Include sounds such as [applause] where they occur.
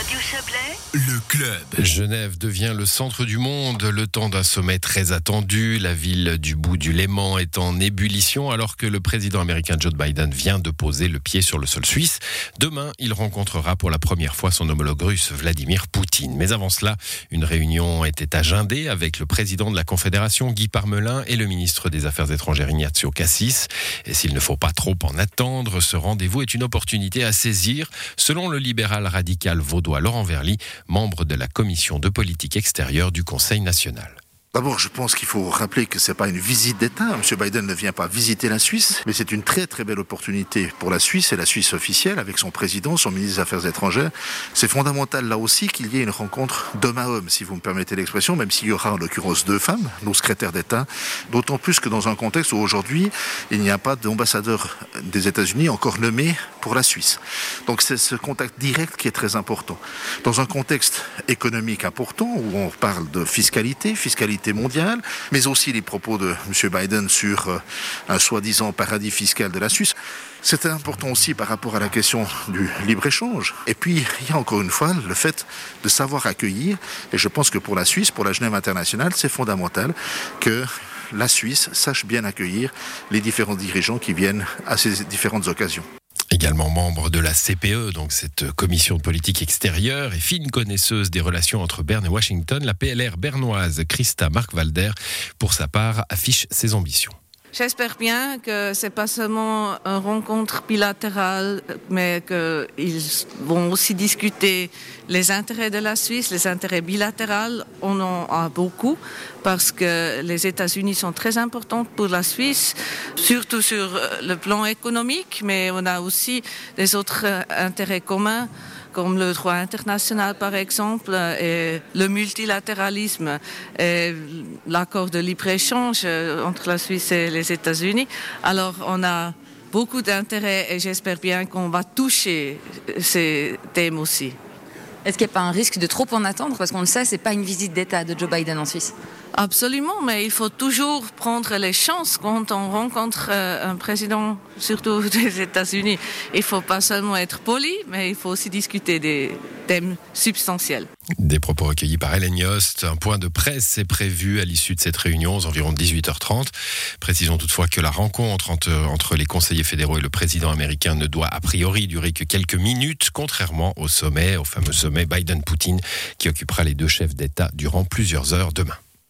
Radio Chablais, Le club. Genève devient le centre du monde, le temps d'un sommet très attendu. La ville du bout du Léman est en ébullition alors que le président américain Joe Biden vient de poser le pied sur le sol suisse. Demain, il rencontrera pour la première fois son homologue russe Vladimir Poutine. Mais avant cela, une réunion était agendée avec le président de la Confédération Guy Parmelin et le ministre des Affaires étrangères Ignazio Cassis. Et s'il ne faut pas trop en attendre, ce rendez-vous est une opportunité à saisir, selon le libéral radical vaudois Laurent Verly, membre de la commission de politique extérieure du Conseil national. D'abord, je pense qu'il faut rappeler que c'est pas une visite d'État. M. Biden ne vient pas visiter la Suisse, mais c'est une très très belle opportunité pour la Suisse et la Suisse officielle avec son président, son ministre des Affaires étrangères. C'est fondamental là aussi qu'il y ait une rencontre d'homme à homme, si vous me permettez l'expression, même s'il y aura en l'occurrence deux femmes, nos secrétaires d'État, d'autant plus que dans un contexte où aujourd'hui il n'y a pas d'ambassadeur des États-Unis encore nommé pour la Suisse. Donc c'est ce contact direct qui est très important. Dans un contexte économique important où on parle de fiscalité, fiscalité mondiale, mais aussi les propos de M. Biden sur euh, un soi-disant paradis fiscal de la Suisse. C'est important aussi par rapport à la question du libre-échange. Et puis, il y a encore une fois le fait de savoir accueillir. Et je pense que pour la Suisse, pour la Genève internationale, c'est fondamental que la Suisse sache bien accueillir les différents dirigeants qui viennent à ces différentes occasions. Également membre de la CPE, donc cette commission de politique extérieure et fine connaisseuse des relations entre Berne et Washington, la PLR bernoise Christa Mark-Walder, pour sa part, affiche ses ambitions. J'espère bien que c'est pas seulement une rencontre bilatérale, mais qu'ils vont aussi discuter les intérêts de la Suisse, les intérêts bilatéraux. On en a beaucoup parce que les États-Unis sont très importants pour la Suisse, surtout sur le plan économique, mais on a aussi des autres intérêts communs comme le droit international par exemple, et le multilatéralisme, et l'accord de libre-échange entre la Suisse et les États-Unis. Alors on a beaucoup d'intérêt et j'espère bien qu'on va toucher ces thèmes aussi. Est-ce qu'il n'y a pas un risque de trop en attendre? Parce qu'on le sait, ce n'est pas une visite d'État de Joe Biden en Suisse. Absolument, mais il faut toujours prendre les chances quand on rencontre euh, un président, [laughs] surtout [laughs] des États-Unis. Il ne faut pas seulement être poli, mais il faut aussi discuter des thèmes substantiels. Des propos recueillis par Hélène Yost. Un point de presse est prévu à l'issue de cette réunion, aux environs 18h30. Précisons toutefois que la rencontre entre, entre les conseillers fédéraux et le président américain ne doit a priori durer que quelques minutes, contrairement au sommet, au fameux sommet Biden-Poutine, qui occupera les deux chefs d'État durant plusieurs heures demain.